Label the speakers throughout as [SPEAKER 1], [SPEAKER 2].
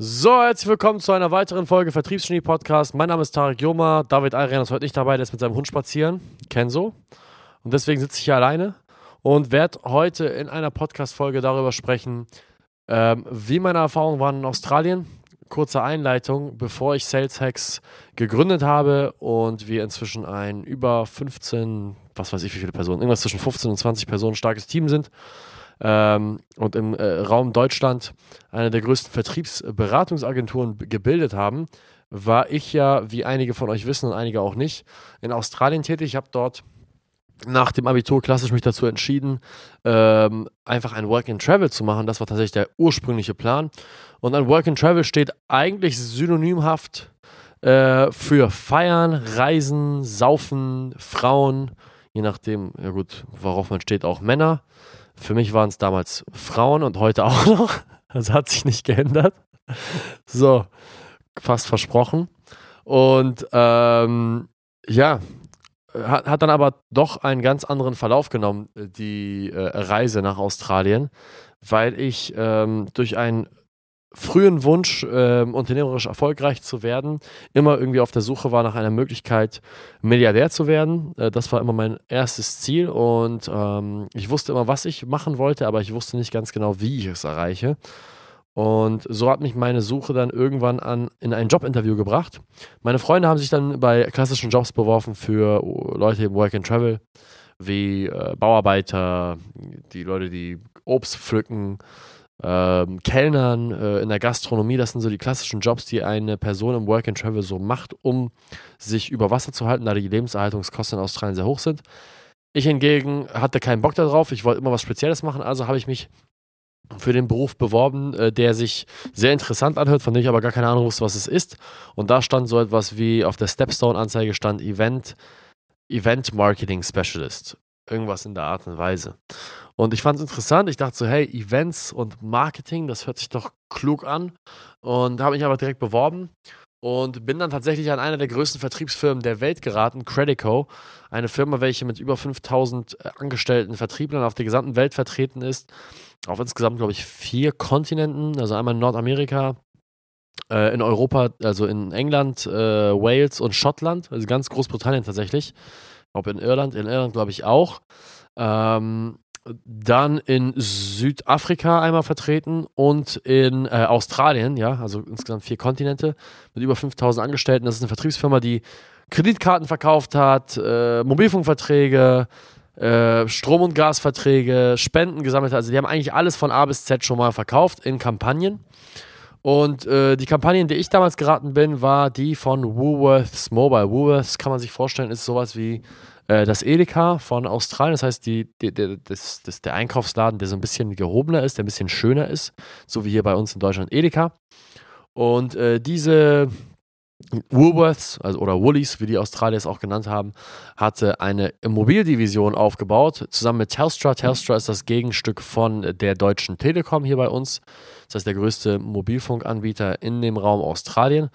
[SPEAKER 1] So, herzlich willkommen zu einer weiteren Folge Vertriebsgenie Podcast. Mein Name ist Tarek Joma. David Ayrian ist heute nicht dabei, der ist mit seinem Hund spazieren. Kenzo. Und deswegen sitze ich hier alleine und werde heute in einer Podcast-Folge darüber sprechen, ähm, wie meine Erfahrungen waren in Australien. Kurze Einleitung, bevor ich Sales Hacks gegründet habe und wir inzwischen ein über 15, was weiß ich, wie viele Personen, irgendwas zwischen 15 und 20 Personen starkes Team sind ähm, und im äh, Raum Deutschland eine der größten Vertriebsberatungsagenturen gebildet haben, war ich ja, wie einige von euch wissen und einige auch nicht, in Australien tätig. Ich habe dort nach dem Abitur klassisch mich dazu entschieden, ähm, einfach ein Work and Travel zu machen. Das war tatsächlich der ursprüngliche Plan. Und ein Work and Travel steht eigentlich synonymhaft äh, für Feiern, Reisen, Saufen, Frauen, je nachdem, ja gut, worauf man steht, auch Männer. Für mich waren es damals Frauen und heute auch noch. Also hat sich nicht geändert. So, fast versprochen. Und ähm, ja, hat, hat dann aber doch einen ganz anderen Verlauf genommen, die äh, Reise nach Australien, weil ich ähm, durch ein frühen Wunsch, äh, unternehmerisch erfolgreich zu werden, immer irgendwie auf der Suche war nach einer Möglichkeit, Milliardär zu werden. Äh, das war immer mein erstes Ziel und ähm, ich wusste immer, was ich machen wollte, aber ich wusste nicht ganz genau, wie ich es erreiche. Und so hat mich meine Suche dann irgendwann an in ein Jobinterview gebracht. Meine Freunde haben sich dann bei klassischen Jobs beworfen für Leute im Work and Travel, wie äh, Bauarbeiter, die Leute, die Obst pflücken, ähm, Kellnern äh, in der Gastronomie, das sind so die klassischen Jobs, die eine Person im Work and Travel so macht, um sich über Wasser zu halten, da die Lebenserhaltungskosten in Australien sehr hoch sind. Ich hingegen hatte keinen Bock darauf, ich wollte immer was Spezielles machen, also habe ich mich für den Beruf beworben, äh, der sich sehr interessant anhört, von dem ich aber gar keine Ahnung wusste, was es ist. Und da stand so etwas wie auf der Stepstone-Anzeige stand Event, Event Marketing Specialist. Irgendwas in der Art und Weise. Und ich fand es interessant. Ich dachte so, hey, Events und Marketing, das hört sich doch klug an. Und habe mich aber direkt beworben und bin dann tatsächlich an einer der größten Vertriebsfirmen der Welt geraten, Credico. Eine Firma, welche mit über 5000 äh, Angestellten Vertrieblern auf der gesamten Welt vertreten ist. Auf insgesamt, glaube ich, vier Kontinenten. Also einmal in Nordamerika, äh, in Europa, also in England, äh, Wales und Schottland. Also ganz Großbritannien tatsächlich. Ob in Irland, in Irland glaube ich auch. Ähm, dann in Südafrika einmal vertreten und in äh, Australien, ja, also insgesamt vier Kontinente mit über 5000 Angestellten. Das ist eine Vertriebsfirma, die Kreditkarten verkauft hat, äh, Mobilfunkverträge, äh, Strom- und Gasverträge, Spenden gesammelt hat. Also die haben eigentlich alles von A bis Z schon mal verkauft in Kampagnen. Und äh, die Kampagne, in die ich damals geraten bin, war die von Woolworths Mobile. Woolworths kann man sich vorstellen, ist sowas wie äh, das Edeka von Australien, das heißt die, die, die, das, das, der Einkaufsladen, der so ein bisschen gehobener ist, der ein bisschen schöner ist, so wie hier bei uns in Deutschland Edeka. Und äh, diese Woolworths, also oder Woolies, wie die Australier es auch genannt haben, hatte eine Mobildivision aufgebaut, zusammen mit Telstra. Telstra ist das Gegenstück von der Deutschen Telekom hier bei uns. Das heißt, der größte Mobilfunkanbieter in dem Raum Australien.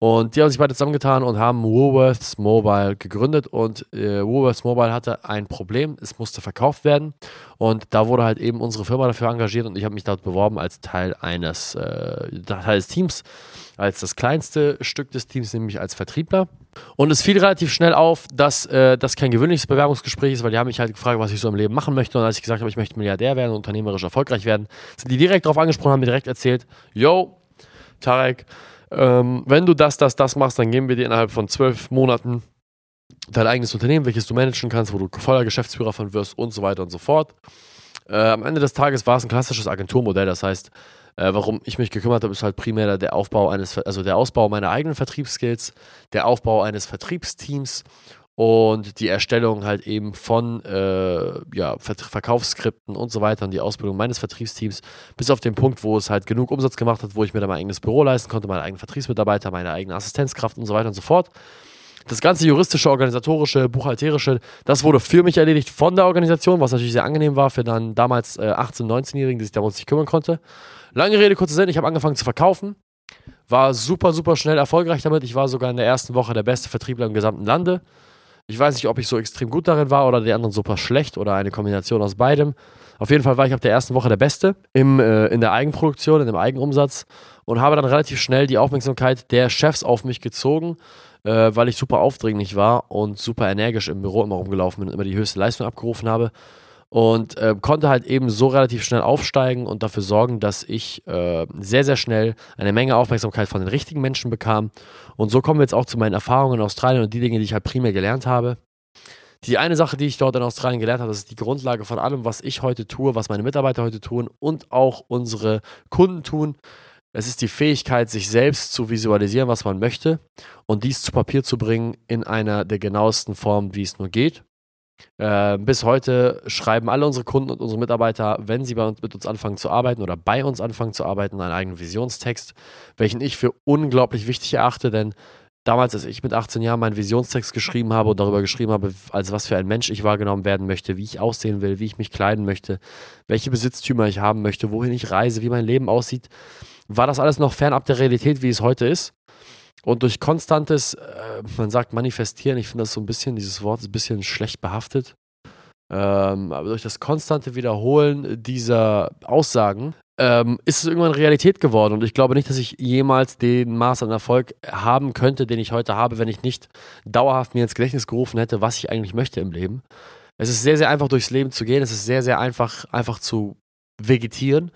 [SPEAKER 1] Und die haben sich beide zusammengetan und haben Woolworths Mobile gegründet. Und äh, Woolworths Mobile hatte ein Problem, es musste verkauft werden. Und da wurde halt eben unsere Firma dafür engagiert und ich habe mich dort beworben als Teil eines äh, Teil des Teams, als das kleinste Stück des Teams, nämlich als Vertriebler. Und es fiel relativ schnell auf, dass äh, das kein gewöhnliches Bewerbungsgespräch ist, weil die haben mich halt gefragt, was ich so im Leben machen möchte. Und als ich gesagt habe, ich möchte Milliardär werden und unternehmerisch erfolgreich werden, sind die direkt darauf angesprochen, haben mir direkt erzählt, yo, Tarek, ähm, wenn du das, das, das machst, dann geben wir dir innerhalb von zwölf Monaten dein eigenes Unternehmen, welches du managen kannst, wo du voller Geschäftsführer von wirst und so weiter und so fort. Äh, am Ende des Tages war es ein klassisches Agenturmodell, das heißt, äh, warum ich mich gekümmert habe, ist halt primär der Aufbau eines, also der Ausbau meiner eigenen Vertriebsskills, der Aufbau eines Vertriebsteams und die Erstellung halt eben von äh, ja, Verkaufsskripten und so weiter und die Ausbildung meines Vertriebsteams bis auf den Punkt, wo es halt genug Umsatz gemacht hat, wo ich mir dann mein eigenes Büro leisten konnte, meine eigenen Vertriebsmitarbeiter, meine eigene Assistenzkraft und so weiter und so fort. Das ganze juristische, organisatorische, buchhalterische, das wurde für mich erledigt von der Organisation, was natürlich sehr angenehm war für dann damals äh, 18-, 19-Jährigen, die sich damals nicht kümmern konnte. Lange Rede, kurzer Sinn, ich habe angefangen zu verkaufen, war super, super schnell erfolgreich damit. Ich war sogar in der ersten Woche der beste Vertriebler im gesamten Lande. Ich weiß nicht, ob ich so extrem gut darin war oder die anderen super schlecht oder eine Kombination aus beidem. Auf jeden Fall war ich ab der ersten Woche der Beste im, äh, in der Eigenproduktion, in dem Eigenumsatz und habe dann relativ schnell die Aufmerksamkeit der Chefs auf mich gezogen, äh, weil ich super aufdringlich war und super energisch im Büro immer rumgelaufen bin und immer die höchste Leistung abgerufen habe und äh, konnte halt eben so relativ schnell aufsteigen und dafür sorgen, dass ich äh, sehr, sehr schnell eine Menge Aufmerksamkeit von den richtigen Menschen bekam. Und so kommen wir jetzt auch zu meinen Erfahrungen in Australien und die Dinge, die ich halt primär gelernt habe. Die eine Sache, die ich dort in Australien gelernt habe, das ist die Grundlage von allem, was ich heute tue, was meine Mitarbeiter heute tun und auch unsere Kunden tun. Es ist die Fähigkeit, sich selbst zu visualisieren, was man möchte und dies zu Papier zu bringen in einer der genauesten Formen, wie es nur geht. Äh, bis heute schreiben alle unsere Kunden und unsere Mitarbeiter, wenn sie bei uns, mit uns anfangen zu arbeiten oder bei uns anfangen zu arbeiten, einen eigenen Visionstext, welchen ich für unglaublich wichtig erachte, denn damals, als ich mit 18 Jahren meinen Visionstext geschrieben habe und darüber geschrieben habe, als was für ein Mensch ich wahrgenommen werden möchte, wie ich aussehen will, wie ich mich kleiden möchte, welche Besitztümer ich haben möchte, wohin ich reise, wie mein Leben aussieht, war das alles noch fernab der Realität, wie es heute ist. Und durch konstantes, äh, man sagt manifestieren, ich finde das so ein bisschen, dieses Wort ist ein bisschen schlecht behaftet. Ähm, aber durch das konstante Wiederholen dieser Aussagen ähm, ist es irgendwann Realität geworden. Und ich glaube nicht, dass ich jemals den Maß an Erfolg haben könnte, den ich heute habe, wenn ich nicht dauerhaft mir ins Gedächtnis gerufen hätte, was ich eigentlich möchte im Leben. Es ist sehr, sehr einfach durchs Leben zu gehen. Es ist sehr, sehr einfach, einfach zu vegetieren.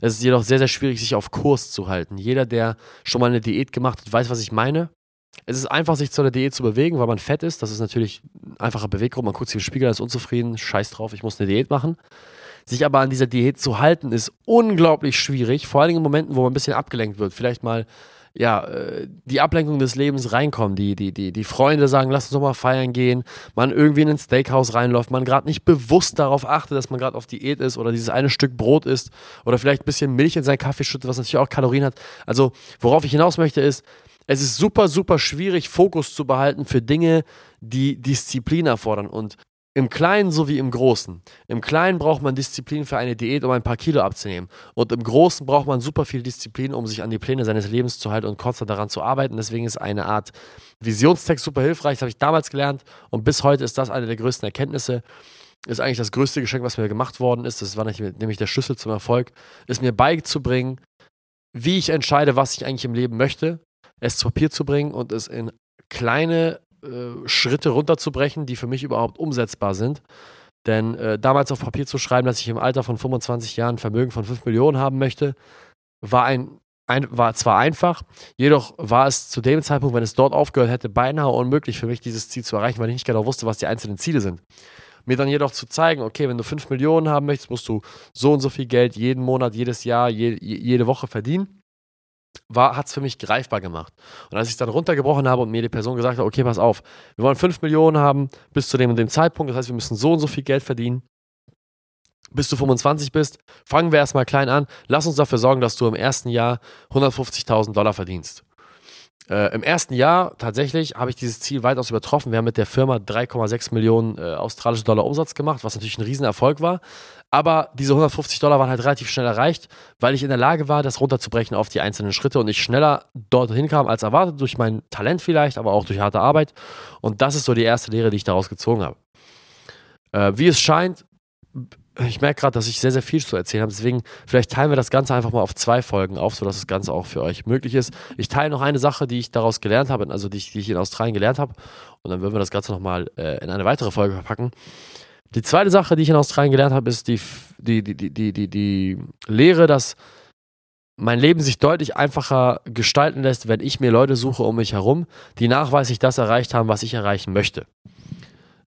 [SPEAKER 1] Es ist jedoch sehr, sehr schwierig, sich auf Kurs zu halten. Jeder, der schon mal eine Diät gemacht hat, weiß, was ich meine. Es ist einfach, sich zu einer Diät zu bewegen, weil man fett ist. Das ist natürlich ein einfacher Beweggrund. Man guckt sich im Spiegel, ist unzufrieden, scheiß drauf, ich muss eine Diät machen. Sich aber an dieser Diät zu halten, ist unglaublich schwierig. Vor allem in Momenten, wo man ein bisschen abgelenkt wird. Vielleicht mal ja, äh, die Ablenkung des Lebens reinkommen. Die, die, die, die Freunde sagen, lass uns doch mal feiern gehen. Man irgendwie in ein Steakhouse reinläuft, man gerade nicht bewusst darauf achtet, dass man gerade auf Diät ist oder dieses eine Stück Brot isst oder vielleicht ein bisschen Milch in seinen Kaffee schüttet, was natürlich auch Kalorien hat. Also, worauf ich hinaus möchte, ist, es ist super, super schwierig, Fokus zu behalten für Dinge, die Disziplin erfordern. Und im Kleinen sowie im Großen. Im Kleinen braucht man Disziplin für eine Diät, um ein paar Kilo abzunehmen. Und im Großen braucht man super viel Disziplin, um sich an die Pläne seines Lebens zu halten und konstant daran zu arbeiten. Deswegen ist eine Art Visionstext super hilfreich. Das habe ich damals gelernt. Und bis heute ist das eine der größten Erkenntnisse. Ist eigentlich das größte Geschenk, was mir gemacht worden ist. Das war nämlich der Schlüssel zum Erfolg. Ist mir beizubringen, wie ich entscheide, was ich eigentlich im Leben möchte. Es zu Papier zu bringen und es in kleine äh, Schritte runterzubrechen, die für mich überhaupt umsetzbar sind. Denn äh, damals auf Papier zu schreiben, dass ich im Alter von 25 Jahren ein Vermögen von 5 Millionen haben möchte, war, ein, ein, war zwar einfach, jedoch war es zu dem Zeitpunkt, wenn es dort aufgehört hätte, beinahe unmöglich für mich, dieses Ziel zu erreichen, weil ich nicht genau wusste, was die einzelnen Ziele sind. Mir dann jedoch zu zeigen, okay, wenn du 5 Millionen haben möchtest, musst du so und so viel Geld jeden Monat, jedes Jahr, je, jede Woche verdienen hat es für mich greifbar gemacht. Und als ich es dann runtergebrochen habe und mir die Person gesagt hat, okay, pass auf, wir wollen 5 Millionen haben bis zu dem und dem Zeitpunkt, das heißt, wir müssen so und so viel Geld verdienen, bis du 25 bist, fangen wir erstmal klein an, lass uns dafür sorgen, dass du im ersten Jahr 150.000 Dollar verdienst. Äh, Im ersten Jahr tatsächlich habe ich dieses Ziel weitaus übertroffen. Wir haben mit der Firma 3,6 Millionen äh, australische Dollar Umsatz gemacht, was natürlich ein Riesenerfolg war. Aber diese 150 Dollar waren halt relativ schnell erreicht, weil ich in der Lage war, das runterzubrechen auf die einzelnen Schritte und ich schneller dorthin kam als erwartet, durch mein Talent vielleicht, aber auch durch harte Arbeit. Und das ist so die erste Lehre, die ich daraus gezogen habe. Äh, wie es scheint, ich merke gerade, dass ich sehr, sehr viel zu erzählen habe. Deswegen, vielleicht teilen wir das Ganze einfach mal auf zwei Folgen auf, sodass das Ganze auch für euch möglich ist. Ich teile noch eine Sache, die ich daraus gelernt habe, also die ich, die ich in Australien gelernt habe. Und dann würden wir das Ganze nochmal äh, in eine weitere Folge verpacken. Die zweite Sache, die ich in Australien gelernt habe, ist die, die, die, die, die, die, Lehre, dass mein Leben sich deutlich einfacher gestalten lässt, wenn ich mir Leute suche um mich herum, die nachweislich das erreicht haben, was ich erreichen möchte.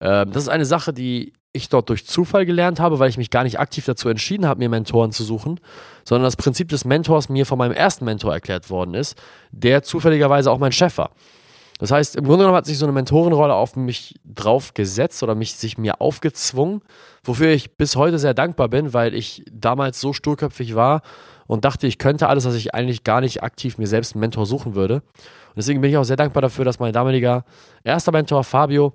[SPEAKER 1] Ähm, das ist eine Sache, die ich dort durch Zufall gelernt habe, weil ich mich gar nicht aktiv dazu entschieden habe, mir Mentoren zu suchen, sondern das Prinzip des Mentors mir von meinem ersten Mentor erklärt worden ist, der zufälligerweise auch mein Chef war. Das heißt, im Grunde genommen hat sich so eine Mentorenrolle auf mich drauf gesetzt oder mich sich mir aufgezwungen, wofür ich bis heute sehr dankbar bin, weil ich damals so sturköpfig war und dachte, ich könnte alles, was ich eigentlich gar nicht aktiv mir selbst einen Mentor suchen würde. Und deswegen bin ich auch sehr dankbar dafür, dass mein damaliger erster Mentor Fabio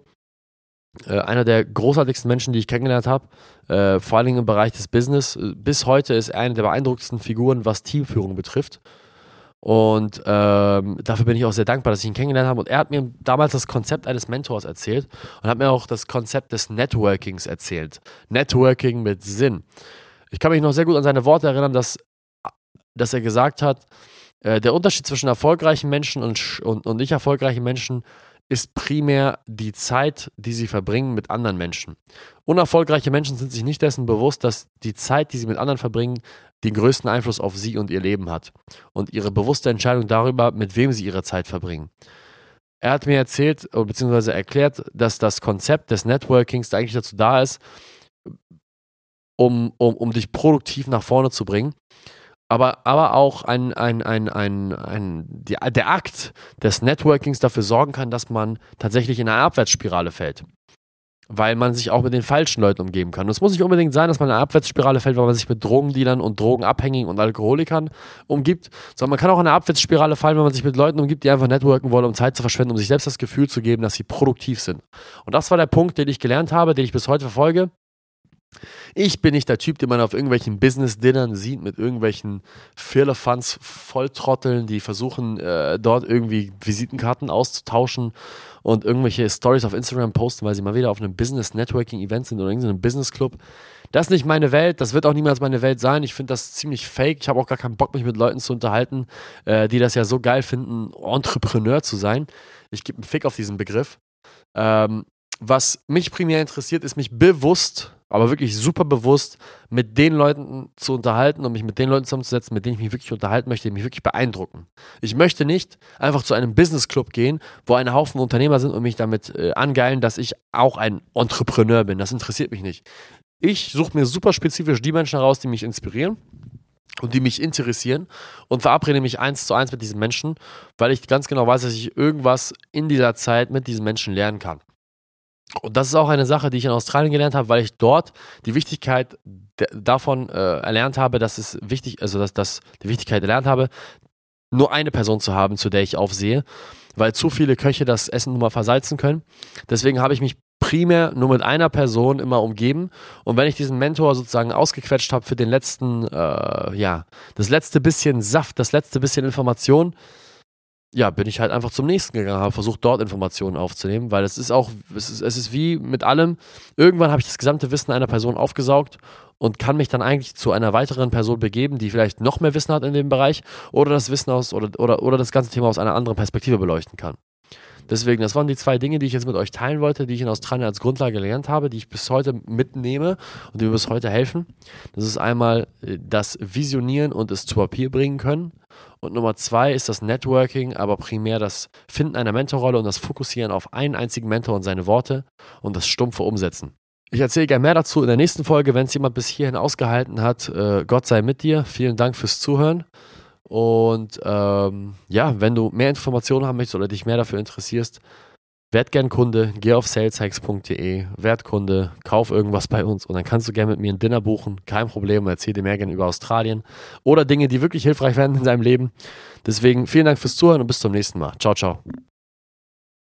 [SPEAKER 1] äh, einer der großartigsten Menschen, die ich kennengelernt habe, äh, vor allen Dingen im Bereich des Business. Äh, bis heute ist er eine der beeindruckendsten Figuren, was Teamführung betrifft. Und ähm, dafür bin ich auch sehr dankbar, dass ich ihn kennengelernt habe. Und er hat mir damals das Konzept eines Mentors erzählt und hat mir auch das Konzept des Networkings erzählt. Networking mit Sinn. Ich kann mich noch sehr gut an seine Worte erinnern, dass, dass er gesagt hat, äh, der Unterschied zwischen erfolgreichen Menschen und, und, und nicht erfolgreichen Menschen ist primär die Zeit, die sie verbringen mit anderen Menschen. Unerfolgreiche Menschen sind sich nicht dessen bewusst, dass die Zeit, die sie mit anderen verbringen, den größten Einfluss auf sie und ihr Leben hat und ihre bewusste Entscheidung darüber, mit wem sie ihre Zeit verbringen. Er hat mir erzählt, beziehungsweise erklärt, dass das Konzept des Networkings eigentlich dazu da ist, um, um, um dich produktiv nach vorne zu bringen aber, aber auch ein, ein, ein, ein, ein, die, der Akt des Networkings dafür sorgen kann, dass man tatsächlich in eine Abwärtsspirale fällt. Weil man sich auch mit den falschen Leuten umgeben kann. Und es muss nicht unbedingt sein, dass man in eine Abwärtsspirale fällt, weil man sich mit Drogendealern und Drogenabhängigen und Alkoholikern umgibt, sondern man kann auch in eine Abwärtsspirale fallen, wenn man sich mit Leuten umgibt, die einfach networken wollen, um Zeit zu verschwenden, um sich selbst das Gefühl zu geben, dass sie produktiv sind. Und das war der Punkt, den ich gelernt habe, den ich bis heute verfolge. Ich bin nicht der Typ, den man auf irgendwelchen Business-Dinnern sieht mit irgendwelchen Firlefanz Volltrotteln, die versuchen, äh, dort irgendwie Visitenkarten auszutauschen und irgendwelche Stories auf Instagram posten, weil sie mal wieder auf einem Business-Networking-Event sind oder irgendeinem Business-Club. Das ist nicht meine Welt, das wird auch niemals meine Welt sein. Ich finde das ziemlich fake. Ich habe auch gar keinen Bock, mich mit Leuten zu unterhalten, äh, die das ja so geil finden, Entrepreneur zu sein. Ich gebe einen Fick auf diesen Begriff. Ähm, was mich primär interessiert, ist mich bewusst aber wirklich super bewusst mit den Leuten zu unterhalten und mich mit den Leuten zusammenzusetzen, mit denen ich mich wirklich unterhalten möchte, die mich wirklich beeindrucken. Ich möchte nicht einfach zu einem Business Club gehen, wo ein Haufen Unternehmer sind und mich damit äh, angeilen, dass ich auch ein Entrepreneur bin. Das interessiert mich nicht. Ich suche mir super spezifisch die Menschen heraus, die mich inspirieren und die mich interessieren und verabrede mich eins zu eins mit diesen Menschen, weil ich ganz genau weiß, dass ich irgendwas in dieser Zeit mit diesen Menschen lernen kann. Und das ist auch eine Sache, die ich in Australien gelernt habe, weil ich dort die Wichtigkeit davon äh, erlernt habe, dass es wichtig, also dass, dass die Wichtigkeit erlernt habe, nur eine Person zu haben, zu der ich aufsehe, weil zu viele Köche das Essen nun mal versalzen können. Deswegen habe ich mich primär nur mit einer Person immer umgeben. Und wenn ich diesen Mentor sozusagen ausgequetscht habe für den letzten, äh, ja, das letzte bisschen Saft, das letzte bisschen Information, ja, bin ich halt einfach zum nächsten gegangen, habe versucht, dort Informationen aufzunehmen, weil es ist auch, es ist, es ist wie mit allem, irgendwann habe ich das gesamte Wissen einer Person aufgesaugt und kann mich dann eigentlich zu einer weiteren Person begeben, die vielleicht noch mehr Wissen hat in dem Bereich oder das Wissen aus oder, oder, oder das ganze Thema aus einer anderen Perspektive beleuchten kann. Deswegen, das waren die zwei Dinge, die ich jetzt mit euch teilen wollte, die ich in Australien als Grundlage gelernt habe, die ich bis heute mitnehme und die mir bis heute helfen. Das ist einmal äh, das Visionieren und es zu Papier bringen können. Und Nummer zwei ist das Networking, aber primär das Finden einer Mentorrolle und das Fokussieren auf einen einzigen Mentor und seine Worte und das stumpfe Umsetzen. Ich erzähle gerne mehr dazu in der nächsten Folge, wenn es jemand bis hierhin ausgehalten hat. Äh, Gott sei mit dir. Vielen Dank fürs Zuhören. Und ähm, ja, wenn du mehr Informationen haben möchtest oder dich mehr dafür interessierst, werd gern Kunde, geh auf saleshacks.de, werd Kunde, kauf irgendwas bei uns und dann kannst du gerne mit mir ein Dinner buchen, kein Problem, erzähl dir mehr gerne über Australien oder Dinge, die wirklich hilfreich werden in deinem Leben. Deswegen vielen Dank fürs Zuhören und bis zum nächsten Mal. Ciao, ciao.